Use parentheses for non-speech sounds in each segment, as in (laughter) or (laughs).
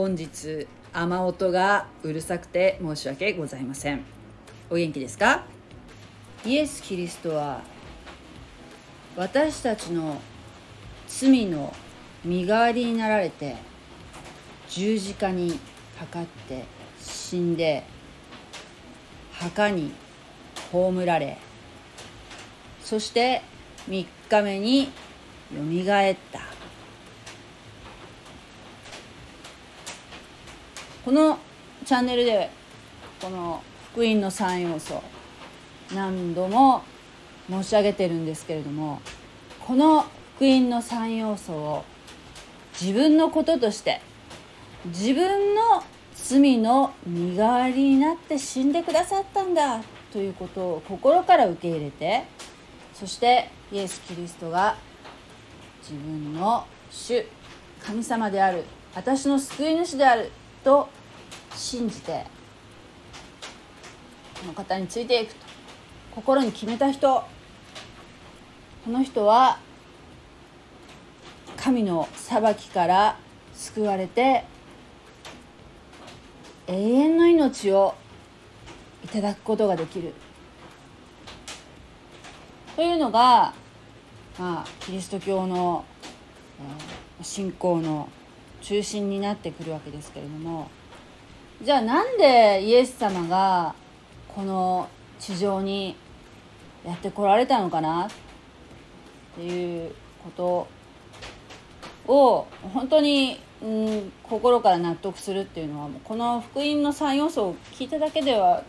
本日雨音がうるさくて申し訳ございません。お元気ですか？イエス・キリストは私たちの罪の身代わりになられて十字架にかかって死んで墓に葬られそして3日目によみがえった。このチャンネルでこの福音の3要素何度も申し上げてるんですけれどもこの福音の3要素を自分のこととして自分の罪の身代わりになって死んでくださったんだということを心から受け入れてそしてイエス・キリストが自分の主神様である私の救い主であると信じてこの方についていくと。心に決めた人この人は神の裁きから救われて永遠の命をいただくことができる。というのが、まあ、キリスト教の、信仰の中心になってくるわけですけれどもじゃあなんでイエス様がこの地上にやってこられたのかな？っていうことを本当に、うん、心から納得するっていうのはこの福音の3要素を聞いただけでは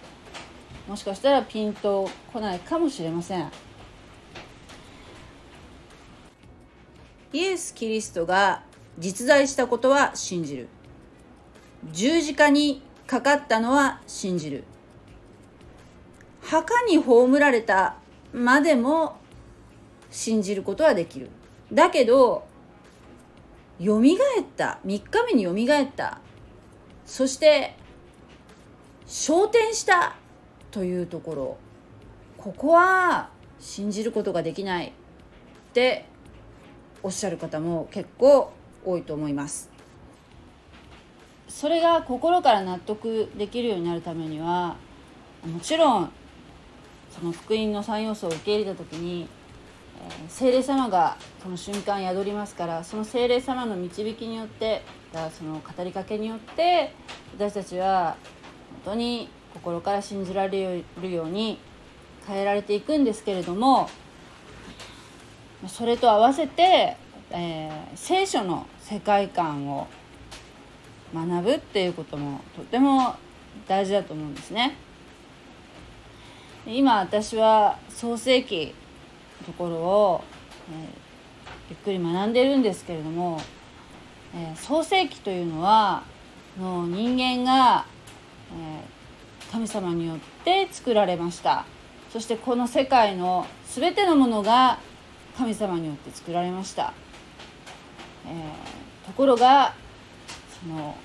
もしかしたらピンとこないかもしれません。イエス・キリストが実在したことは信じる。十字架にかかったのは信じる。墓に葬られたまでも信じることはできる。だけどよみがえった。3日目によみがえった。そして昇天した。というところ。ここは信じることができないっておっしゃる方も結構多いと思います。それが心から納得できるようになるためにはもちろんその福音の3要素を受け入れた時に、えー、精霊様がその瞬間宿りますからその精霊様の導きによってだその語りかけによって私たちは本当に心から信じられるように変えられていくんですけれどもそれと合わせて、えー、聖書の世界観を学ぶっていうこともとても大事だと思うんですね。今私は創世記のところを、えー、ゆっくり学んでるんですけれども、えー、創世記というのはの人間が、えー、神様によって作られましたそしてこの世界の全てのものが神様によって作られました、えー、ところがその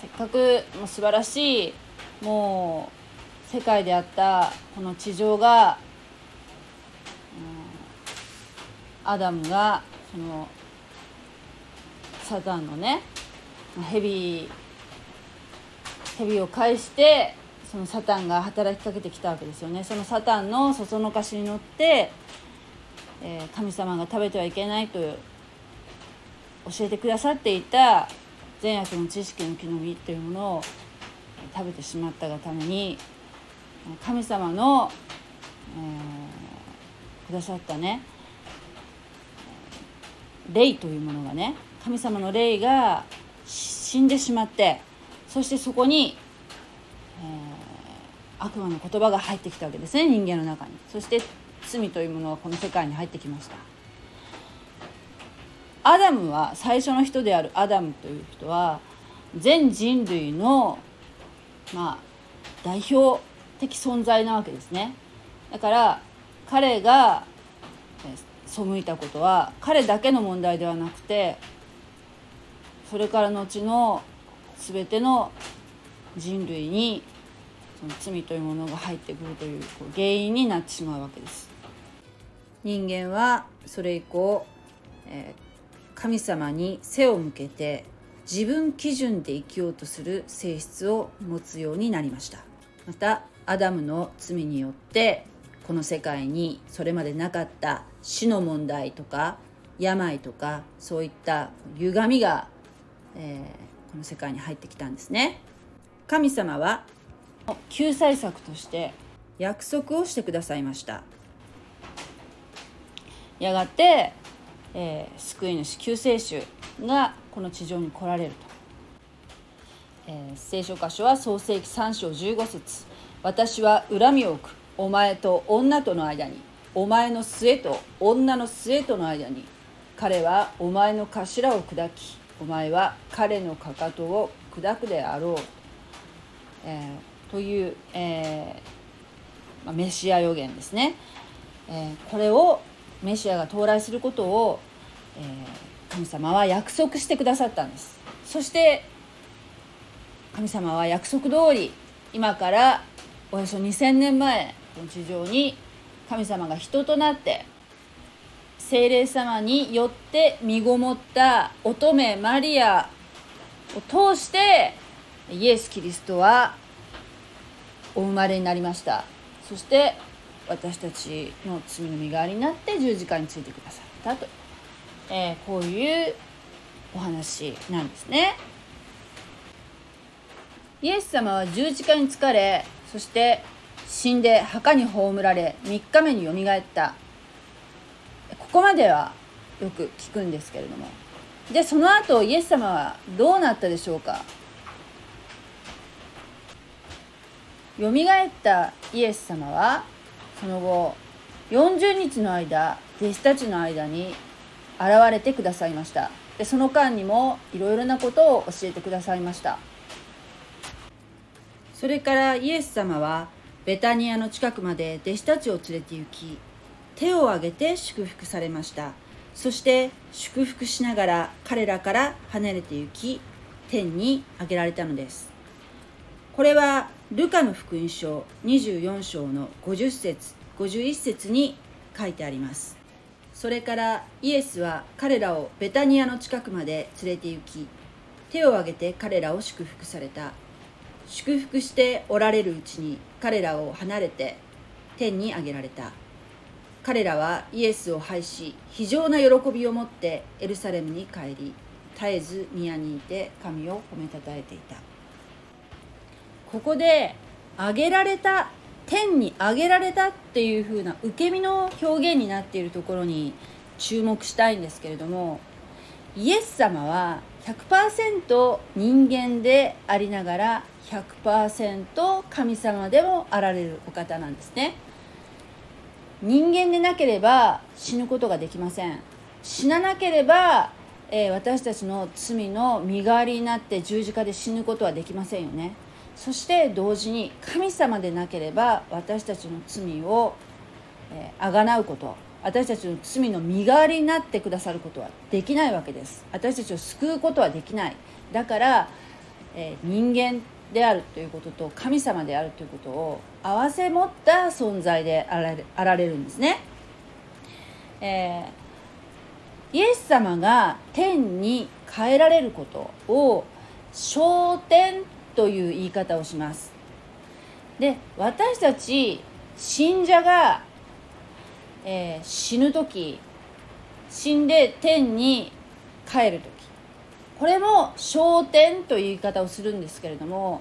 せっかくもう素晴らしいもう世界であったこの地上が、うん、アダムがそのサタンのね蛇蛇を介してそのサタンが働きかけてきたわけですよね。そのサタンのそそのかしに乗って、えー、神様が食べてはいけないという教えてくださっていた善悪の知識の木の実というものを食べてしまったがために神様の、えー、くださったね霊というものがね神様の霊が死んでしまってそしてそこに、えー、悪魔の言葉が入ってきたわけですね人間の中に。そして罪というものがこの世界に入ってきました。アダムは最初の人であるアダムという人は全人類のまあ代表的存在なわけですね。だから彼が背いたことは彼だけの問題ではなくてそれから後の全ての人類にその罪というものが入ってくるという原因になってしまうわけです。人間はそれ以降、えー神様に背を向けて自分基準で生きようとする性質を持つようになりました。またアダムの罪によってこの世界にそれまでなかった死の問題とか病とかそういった歪みが、えー、この世界に入ってきたんですね。神様は救済策として約束をしてくださいました。やがて、えー、救い主救世主がこの地上に来られると、えー、聖書箇所は創世紀3章15節。私は恨みを置く。お前と女との間に。お前の末と女の末との間に。彼はお前の頭を砕き。お前は彼のかかとを砕くであろう、えー、という、えーまあ、メシア予言ですね、えー、これをメシアが到来することを、えー、神様は約束してくださったんです。そして神様は約束通り今からおよそ2000年前この地上に神様が人となって精霊様によって身ごもった乙女マリアを通してイエス・キリストはお生まれになりました。そして私たちの罪の身代わりになって十字架についてくださったと、えー、こういうお話なんですね。イエス様は十字架に疲れそして死んで墓に葬られ3日目によみがえった。ここまではよく聞くんですけれども。でその後イエス様はどうなったでしょうか。よみがえったイエス様はその後40日の間弟子たちの間に現れてくださいました。でその間にもいろいろなことを教えてくださいました。それからイエス様はベタニアの近くまで弟子たちを連れて行き手を挙げて祝福されました。そして祝福しながら彼らから離れて行き天に上げられたのです。これはルカの福音書24章の50節51節に書いてあります。それからイエスは彼らをベタニアの近くまで連れて行き手を挙げて彼らを祝福された。祝福しておられるうちに彼らを離れて天に上げられた。彼らはイエスを拝し非常な喜びを持ってエルサレムに帰り絶えず宮にいて神を褒めたたえていた。ここで挙げられた天に挙げられたっていう風な受け身の表現になっているところに注目したいんですけれどもイエス様は100%人間でありながら100%神様でもあられるお方なんですね。人間でなければ死ぬことができません。死ななければ、えー、私たちの罪の身代わりになって十字架で死ぬことはできませんよね。そして同時に神様でなければ私たちの罪をあがなうこと私たちの罪の身代わりになってくださることはできないわけです。私たちを救うことはできない。だから、え、人間であるということと神様であるということを併せ持った存在であられあられるんですね、えー、イエス様が天に変えられることを昇天という言い方をします。で私たち信者が、えー、死ぬ時死んで天に帰る時。これも昇天という言い方をするんですけれども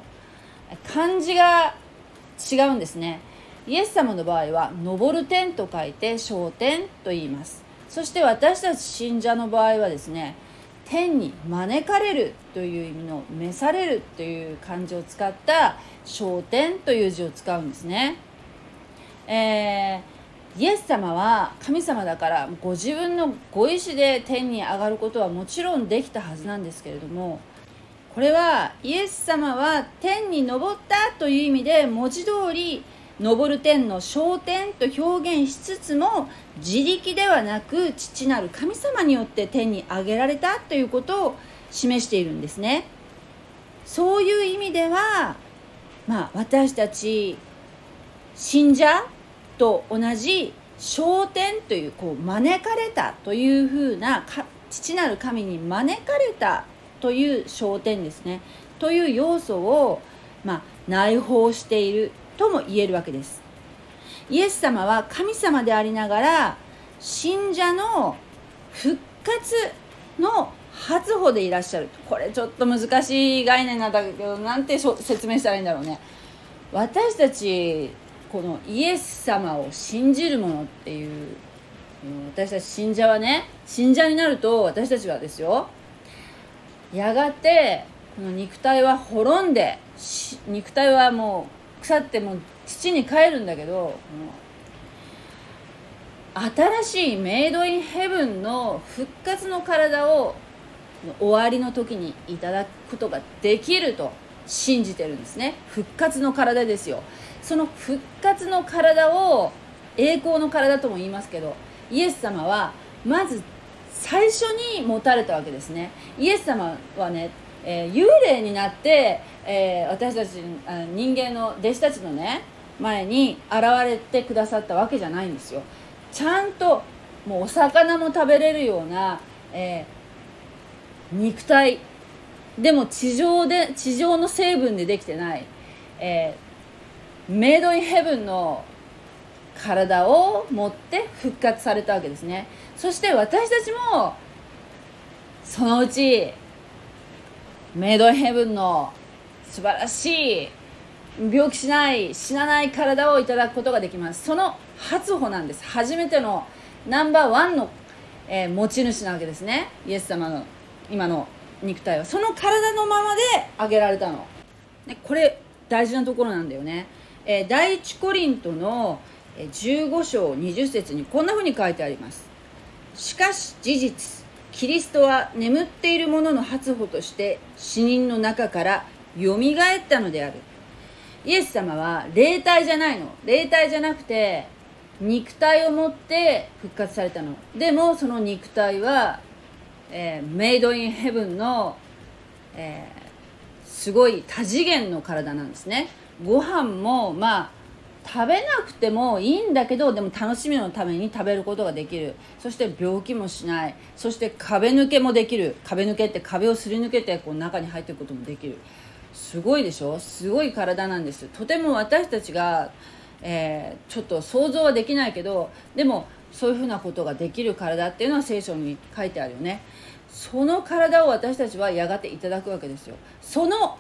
漢字が違うんですね。イエス様の場合は「昇る天」と書いて昇天と言います。そして私たち信者の場合はですね天に招かれるという意味の召されるという漢字を使った昇天という字を使うんですね、えー、イエス様は神様だからご自分のご意志で天に上がることはもちろんできたはずなんですけれどもこれはイエス様は天に昇ったという意味で文字通り昇る天の昇天と表現しつつも自力ではなく父なる神様によって天に上げられたということを示しているんですね。そういう意味ではまあ私たち信者と同じ昇天というこう招かれたというふうな父なる神に招かれたという焦点ですね。という要素を、まあ、内包しているとも言えるわけです。イエス様は神様でありながら信者の復活の初歩でいらっしゃる。これちょっと難しい概念なんだけどなんて説明したらいいんだろうね。私たちこのイエス様を信じる者っていう私たち信者はね信者になると私たちはですよやがてこの肉体は滅んで肉体はもう腐ってもう土に帰るんだけど新しいメイドインヘブンの復活の体を終わりの時にいただくことができると信じてるんですね。復活の体ですよ。その復活の体を栄光の体とも言いますけどイエス様はまず最初に持たれたわけですね。イエス様はね、えー、幽霊になって、えー、私たち人間の弟子たちのね前に現れてくださったわけじゃないんですよ。ちゃんともうお魚も食べれるような、えー、肉体。でも地上で地上の成分でできてない、えー、メイドインヘブンの体を持って復活されたわけですね。そして私たちもそのうちメイドインヘブンの素晴らしい病気しない死なない体をいただくことができます。その初歩なんです。初めてのナンバーワンの、えー、持ち主なわけですね。イエス様の今の肉体は。その体のままで挙げられたの、ね、これ大事なところなんだよね、えー、第一コリントの15章20節にこんな風に書いてあります。しかし事実キリストは眠っている者の初歩として死人の中からよみがえったのである。イエス様は霊体じゃないの。霊体じゃなくて肉体を持って復活されたの。でもその肉体は、えー、メイドインヘブンの、えー、すごい多次元の体なんですね。ご飯もまあ食べなくてもいいんだけどでも楽しみのために食べることができる。そして病気もしない。そして壁抜けもできる。壁抜けって壁をすり抜けてこう中に入っていくこともできる。すごいでしょ？すごい体なんです。とても私たちが、えー、ちょっと想像はできないけどでもそういうふうなことができる体っていうのは聖書に書いてあるよね。その体を私たちはやがていただくわけですよ。その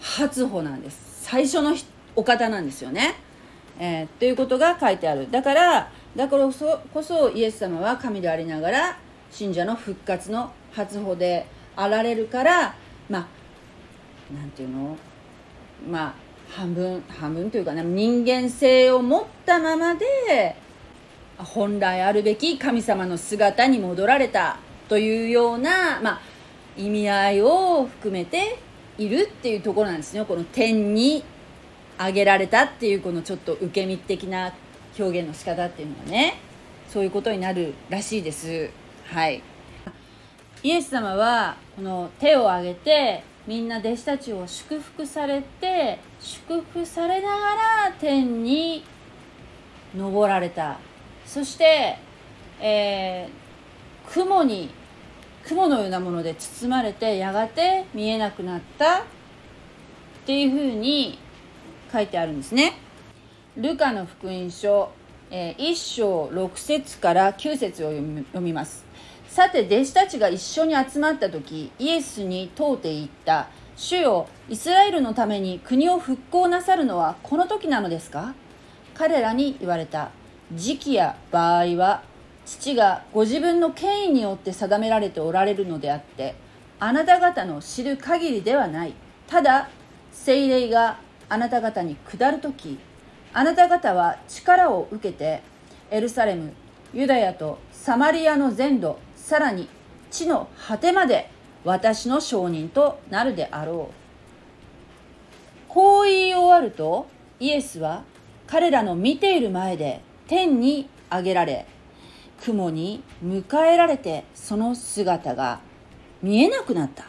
初歩なんです。最初のお方なんですよね。えー、ということが書いてある。だからだからこそこそイエス様は神でありながら信者の復活の初歩であられるからまあなんていうの？まあ半分半分というかね人間性を持ったままで本来あるべき神様の姿に戻られたというような、まあ、意味合いを含めているっていうところなんですね。この天に挙げられたっていうこのちょっと受け身的な表現の仕方っていうのはね。そういうことになるらしいです。はい。イエス様はこの手を挙げてみんな弟子たちを祝福されて祝福されながら天に昇られたそして、えー、雲に雲のようなもので包まれてやがて見えなくなったっていうふうに書いてあるんですね。ルカの福音書、えー、1章6節から9節を読み読みます。さて弟子たちが一緒に集まった時イエスに問うて言った「主よイスラエルのために国を復興なさるのはこの時なのですか?」彼らに言われた。時期や場合は父がご自分の権威によって定められておられるのであってあなた方の知る限りではない。ただ精霊があなた方に下る時あなた方は力を受けてエルサレムユダヤとサマリアの全土さらに地の果てまで私の証人となるであろう。こう言い終わるとイエスは彼らの見ている前で天に上げられ雲に迎えられてその姿が見えなくなった。っ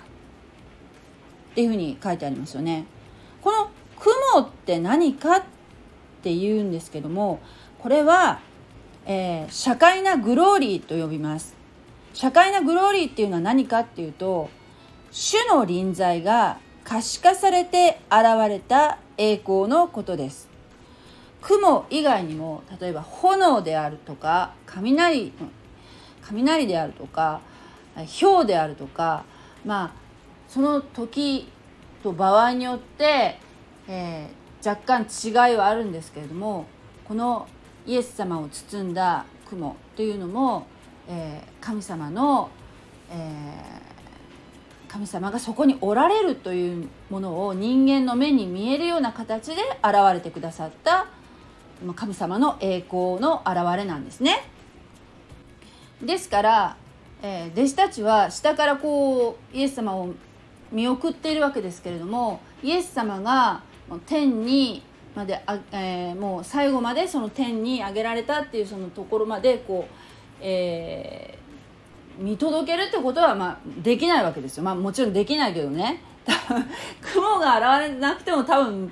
ていうふうに書いてありますよね。この雲って何かって言うんですけどもこれは、えー、社会なグローリーと呼びます。社会なグローリーっていうのは何かっていうと主の臨在が可視化されて現れた栄光のことです。雲以外にも例えば炎であるとか雷雷であるとか氷であるとかまあその時と場合によって、えー、若干違いはあるんですけれどもこのイエス様を包んだ雲というのも、えー、神様の、えー、神様がそこにおられるというものを人間の目に見えるような形で現れてくださった神様の栄光の現れなんですね。ですから、えー、弟子たちは下からこうイエス様を見送っているわけですけれどもイエス様が天にまであ、えー、もう最後までその天に上げられたっていうそのところまでこう、えー、見届けるってことはまあできないわけですよ。まあもちろんできないけどね。(laughs) 雲が現れなくても多分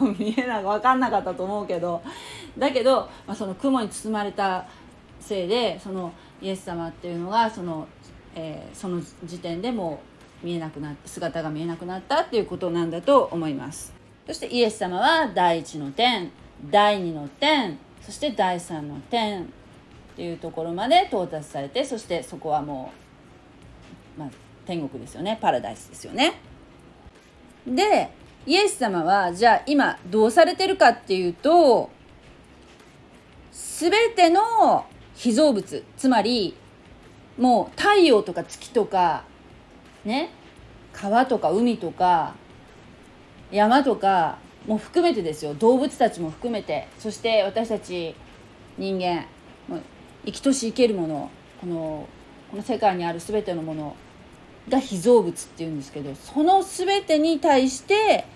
(laughs) 見えな分かんなかったと思うけどだけど、まあ、その雲に包まれたせいでそのイエス様っていうのがその,、えー、その時点でも見えなくな姿が見えなくなったっていうことなんだと思いますそしてイエス様は第一の点第二の点そして第三の点っていうところまで到達されてそしてそこはもう、まあ、天国ですよね。パラダイスですよね。でイエス様はじゃあ今どうされてるかっていうと全ての被造物つまりもう太陽とか月とかね川とか海とか山とかも含めてですよ。動物たちも含めて。そして私たち人間生きとし生けるものこのこの世界にある全てのものが被造物っていうんですけどその全てに対して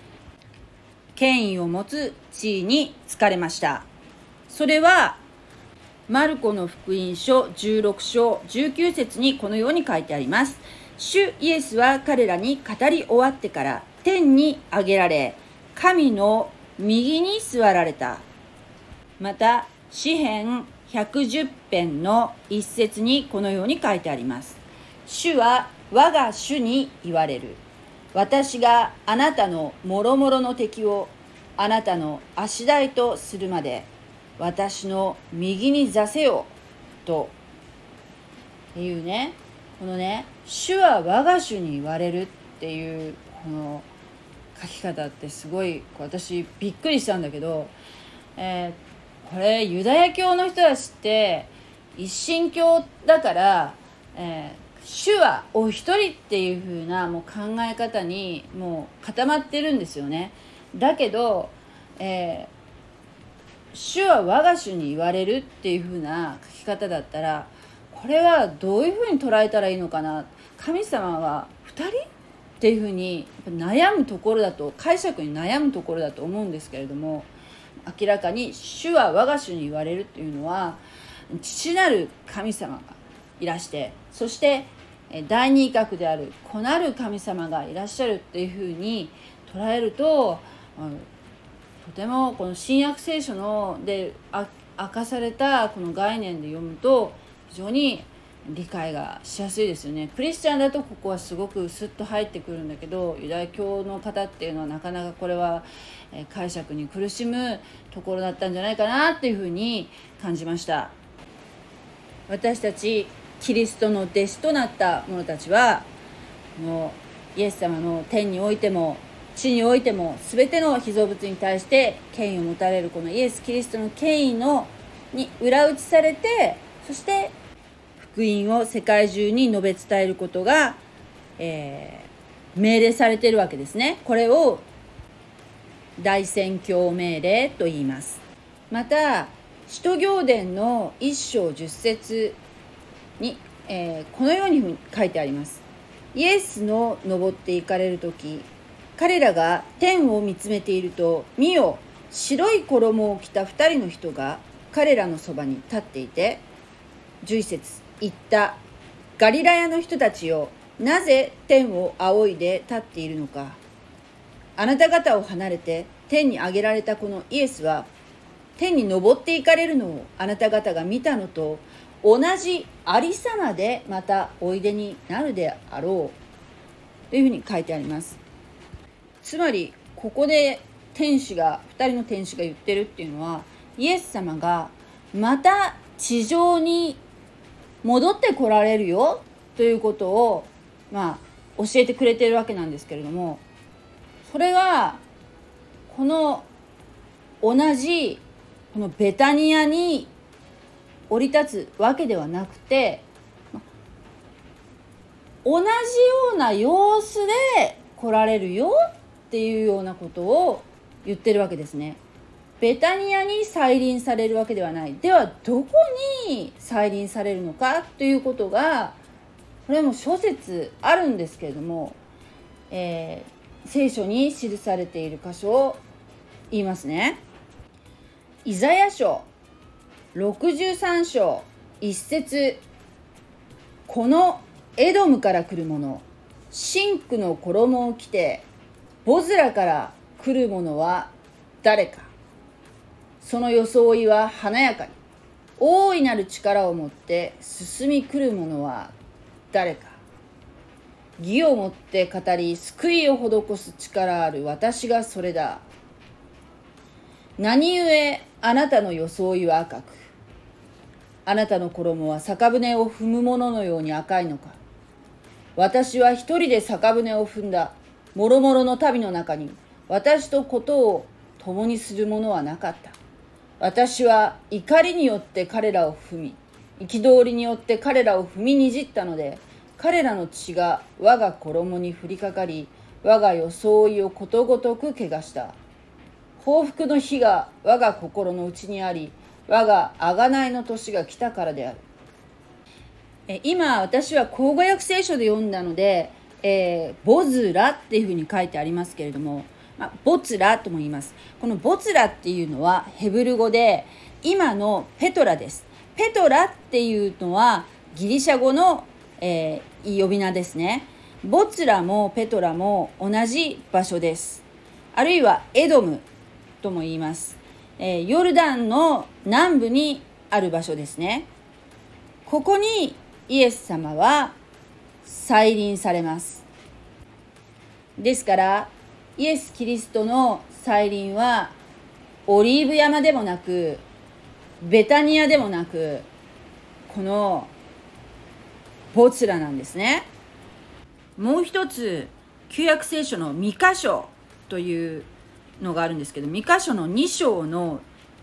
権威を持つ地位に就かれました。それはマルコの福音書16章19節にこのように書いてあります。主イエスは彼らに語り終わってから天に上げられ神の右に座られた。また詩編110編の一節にこのように書いてあります。主は我が主に言われる。私があなたのもろもろの敵をあなたの足台とするまで私の右に座せよと。っていうね。このね主は我が主に言われるっていうこの書き方ってすごい私びっくりしたんだけど、えー、これユダヤ教の人たちって一神教だから、えー主はお一人っていう風なもう考え方にもう固まってるんですよね。だけど、えー、主は我が主に言われるっていう風な書き方だったらこれはどういう風に捉えたらいいのかな。神様は2人っていう風に悩むところだと解釈に悩むところだと思うんですけれども明らかに主は我が主に言われるっていうのは父なる神様がいらしてそして第二格である子なる神様がいらっしゃるっていうふうに捉えるととてもこの新約聖書ので明かされたこの概念で読むと非常に理解がしやすいですよね。クリスチャンだとここはすごくスッと入ってくるんだけどユダヤ教の方っていうのはなかなかこれは解釈に苦しむところだったんじゃないかなっていうふうに感じました。私たちキリストの弟子となった者たちはもうイエス様の天においても地においても全ての被造物に対して権威を持たれるこのイエス・キリストの権威のに裏打ちされてそして福音を世界中に述べ伝えることが、えー、命令されているわけですね。これを大宣教命令と言います。また使徒行伝の一章十節に、えー、このように書いてありますイエスの登っていかれる時彼らが天を見つめていると見よ白い衣を着た2人の人が彼らのそばに立っていて11節言った。ガリラヤの人たちよなぜ天を仰いで立っているのか。あなた方を離れて天に上げられたこのイエスは天に昇っていかれるのをあなた方が見たのと同じありさまでまたおいでになるであろう。というふうに書いてあります。つまりここで天使が2人の天使が言ってるっていうのはイエス様がまた地上に戻ってこられるよということをまあ教えてくれてるわけなんですけれどもそれがこの同じこのベタニアに降り立つわけではなくて同じような様子で来られるよっていうようなことを言ってるわけですね。ベタニアに再臨されるわけではない。ではどこに再臨されるのか？ということがこれも諸説あるんですけれども、えー、聖書に記されている箇所を言いますね。イザヤ書63章1節。このエドムから来る者シンクの衣を着てボズラから来る者は誰か？その装いは華やかに。大いなる力を持って進み来る者は誰か。義をもって語り救いを施す力ある私がそれだ。何故あなたの装いは赤く？あなたの衣は酒舟を踏む者のように赤いのか？私は一人で酒舟を踏んだ。諸々の民の中に私とことを共にする者はなかった。私は怒りによって彼らを踏み憤りによって彼らを踏みにじったので彼らの血が我が衣に降りかかり我が装いをことごとく汚した。報復の日が我が心の内にあり我が贖いの年が来たからである。え今私は口語訳聖書で読んだので、えー、ボズラっていうふうに書いてありますけれどもまあ、ボツラとも言います。このボツラっていうのはヘブル語で今のペトラです。ペトラっていうのはギリシャ語の、えー、呼び名ですね。ボツラもペトラも同じ場所です。あるいはエドムとも言います。えー、ヨルダンの南部にある場所ですね。ここにイエス様は再臨されます。ですからイエス・キリストの再臨はオリーブ山でもなくベタニアでもなくこのボツラなんですね。もう一つ旧約聖書の2箇所というのがあるんですけど2箇所の2章の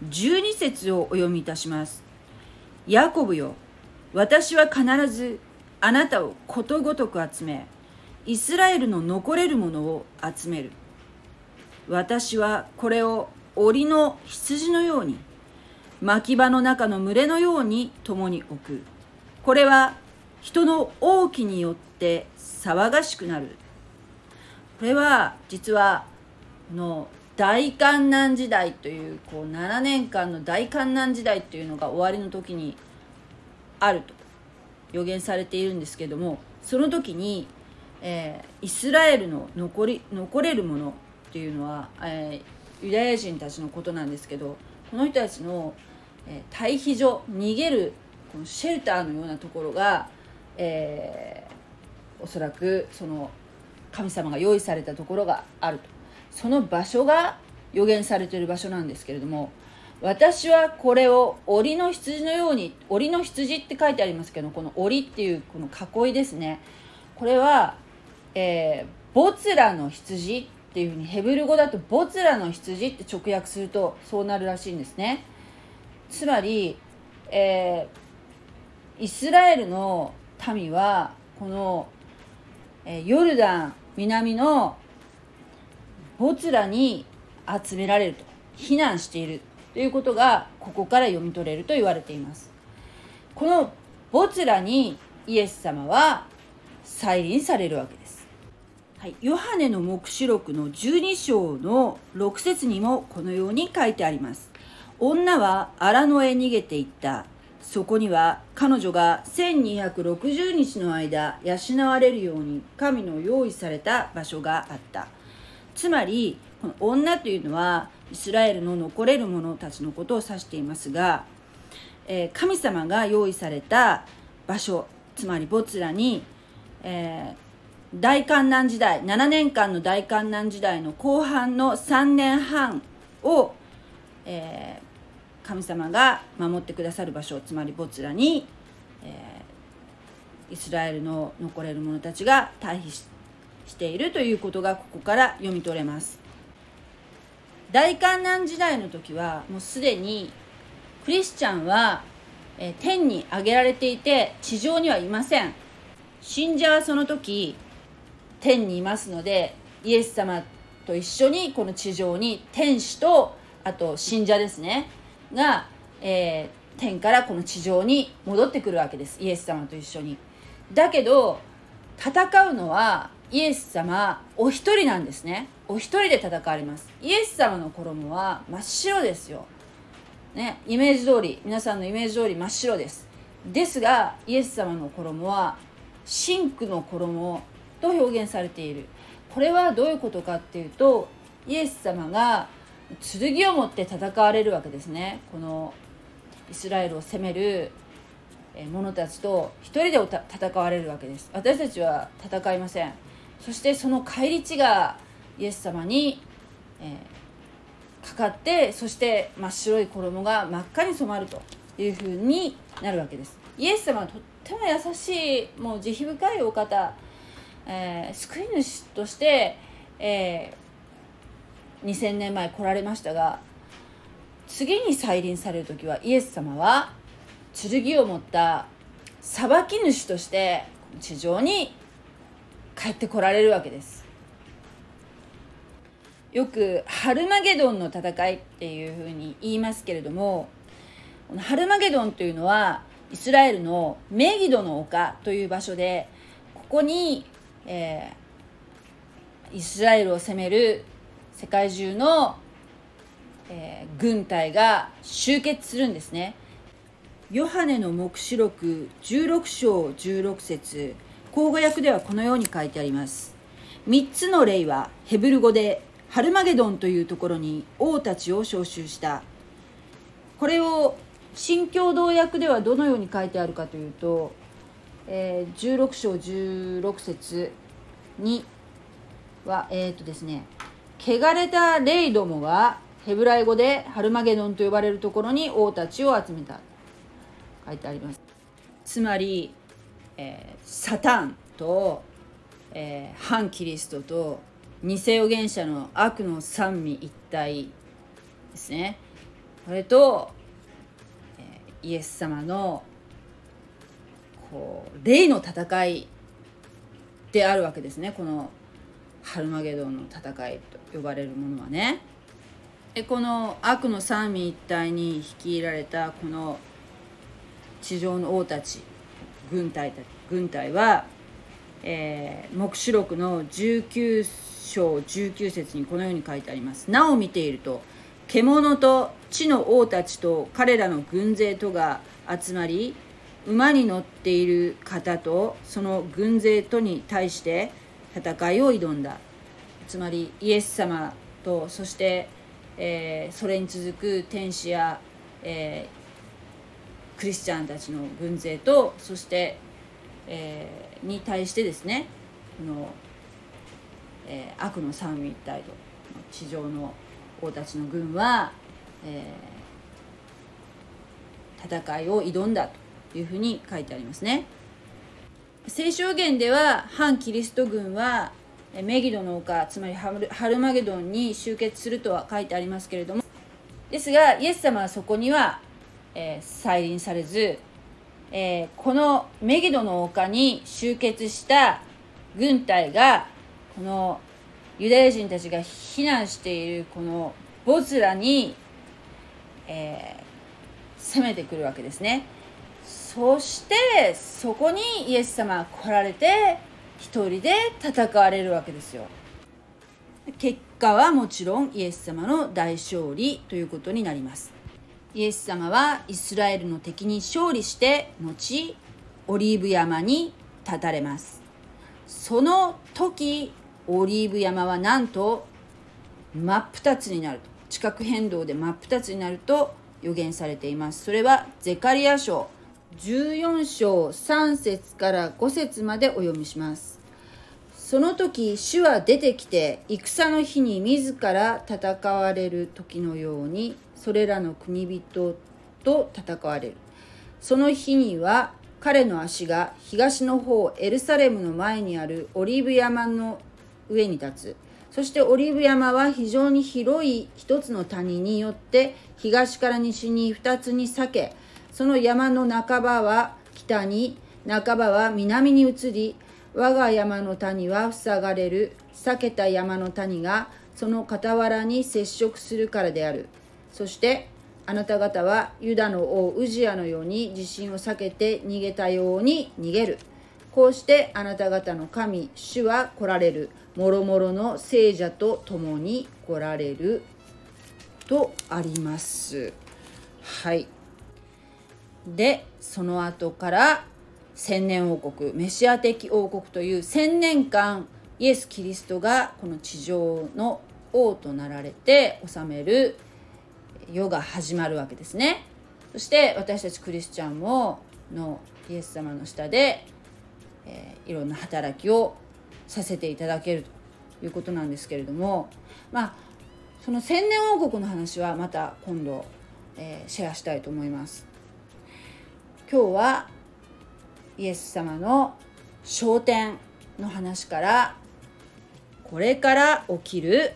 12節をお読みいたします。ヤコブよ私は必ずあなたをことごとく集めイスラエルの残れるものを集める。私はこれを檻の羊のように牧場の中の群れのように共に置く。これは人の王旗によって騒がしくなる。これは実はの大観難時代というこう7年間の大観難時代というのが終わりの時にあると。予言されているんですけどもその時に、えー、イスラエルの残り残れるものっていうのは、えー、ユダヤ人たちのことなんですけどこの人たちの、えー、退避所逃げるこのシェルターのようなところが、えー、おそらくその神様が用意されたところがあると。その場所が予言されている場所なんですけれども私はこれを檻の羊のように檻の羊って書いてありますけどこの檻っていうこの囲いですね。これは、えー、ボツラの羊っていうふうにヘブル語だとボツラの羊って直訳するとそうなるらしいんですね。つまり、えー、イスラエルの民はこの、えー、ヨルダン南のボツラに集められると。避難しているということがここから読み取れると言われています。このボツラにイエス様は再臨されるわけです。はい、ヨハネの黙示録の12章の6節にもこのように書いてあります。女は荒野へ逃げていった。そこには彼女が1260日の間養われるように神の用意された場所があった。つまり、この女というのはイスラエルの残れる者たちのことを指していますが、えー、神様が用意された場所、つまりボツラに、えー大観難時代7年間の大観難時代の後半の3年半を、えー、神様が守ってくださる場所つまりボツラに、えー、イスラエルの残れる者たちが退避しているということがここから読み取れます。大観難時代の時はもうすでにクリスチャンは、えー、天に上げられていて地上にはいません。信者はその時天にいますのでイエス様と一緒にこの地上に天使とあと信者ですねが、えー、天からこの地上に戻ってくるわけです。イエス様と一緒に。だけど戦うのはイエス様お一人なんですね。お一人で戦われます。イエス様の衣は真っ白ですよ。ねイメージ通り皆さんのイメージ通り真っ白です。ですがイエス様の衣は真紅の衣と表現されている。これはどういうことかっていうとイエス様が剣を持って戦われるわけですね。このイスラエルを攻める者たちと一人で戦われるわけです。私たちは戦いません。そしてその返り血がイエス様に、えー、かかってそして真っ白い衣が真っ赤に染まるというふうになるわけです。イエス様はとっても優しいもう慈悲深いお方、えー、救い主として、えー、2000年前来られましたが次に再臨される時はイエス様は剣を持った裁き主として地上に帰ってこられるわけです。よくハルマゲドンの戦いっていうふうに言いますけれどもこのハルマゲドンというのはイスラエルのメギドの丘という場所でここに、えー、イスラエルを攻める世界中の、えー、軍隊が集結するんですね。ヨハネの黙示録16章16節口語訳ではこのように書いてあります。3つの霊はヘブル語でハルマゲドンというところに王たちを招集した。これを新共同訳ではどのように書いてあるかというと、えー、16章16節にはえっ、とですね汚れた霊どもはヘブライ語でハルマゲドンと呼ばれるところに王たちを集めた。書いてあります。つまりえー、サタンと、えー、反キリストと偽預言者の悪の三位一体ですね。これと、えー、イエス様のこう霊の戦いであるわけですね。このハルマゲドンの戦いと呼ばれるものはね。でこの悪の三位一体に率いられたこの地上の王たち軍隊軍隊は、えー、黙示録の19章19節にこのように書いてあります。なお見ていると獣と地の王たちと彼らの軍勢とが集まり馬に乗っている方とその軍勢とに対して戦いを挑んだ。つまりイエス様とそして、えー、それに続く天使や、えー、クリスチャンたちの軍勢とそして、えー、に対してですねこの、えー、悪の三位一体と地上の王たちの軍は、え、戦いを挑んだと。いうふうに書いてありますね。聖書言では反キリスト軍はメギドの丘つまりハルマゲドンに集結するとは書いてありますけれどもですがイエス様はそこにはえー、再臨されず、えー、このメギドの丘に集結した軍隊がこのユダヤ人たちが避難しているこのボズラに、えー、攻めてくるわけですねそしてそこにイエス様が来られて一人で戦われるわけですよ。結果はもちろんイエス様の大勝利ということになります。イエス様はイスラエルの敵に勝利して後オリーブ山に立たれます。その時オリーブ山はなんと真っ二つになると。地殻変動で真っ二つになると予言されています。それはゼカリア書14章3節から5節までお読みします。その時主は出てきて戦の日に自ら戦われる時のようにそれらの国人と戦われる。その日には彼の足が東の方エルサレムの前にあるオリーブ山の上に立つ。そしてオリーブ山は非常に広い一つの谷によって東から西に二つに裂けその山の半ばは北に半ばは南に移り我が山の谷は塞がれる。裂けた山の谷がその傍らに接触するからである。そしてあなた方はユダの王ウジアのように地震を避けて逃げたように逃げる。こうしてあなた方の神主は来られる。もろもろの聖者と共に来られる。とあります。はい。でその後から千年王国メシア的王国という千年間イエス・キリストがこの地上の王となられて治める世が始まるわけですね。そして私たちクリスチャンものイエス様の下で、えー、いろんな働きをさせていただけると。いうことなんですけれどもまあその千年王国の話はまた今度、えー、シェアしたいと思います。今日はイエス様の昇天の話からこれから起きる、えー、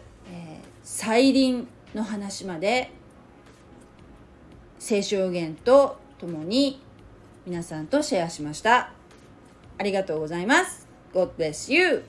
再臨の話まで聖書予言とともに皆さんとシェアしました。ありがとうございます。God bless you!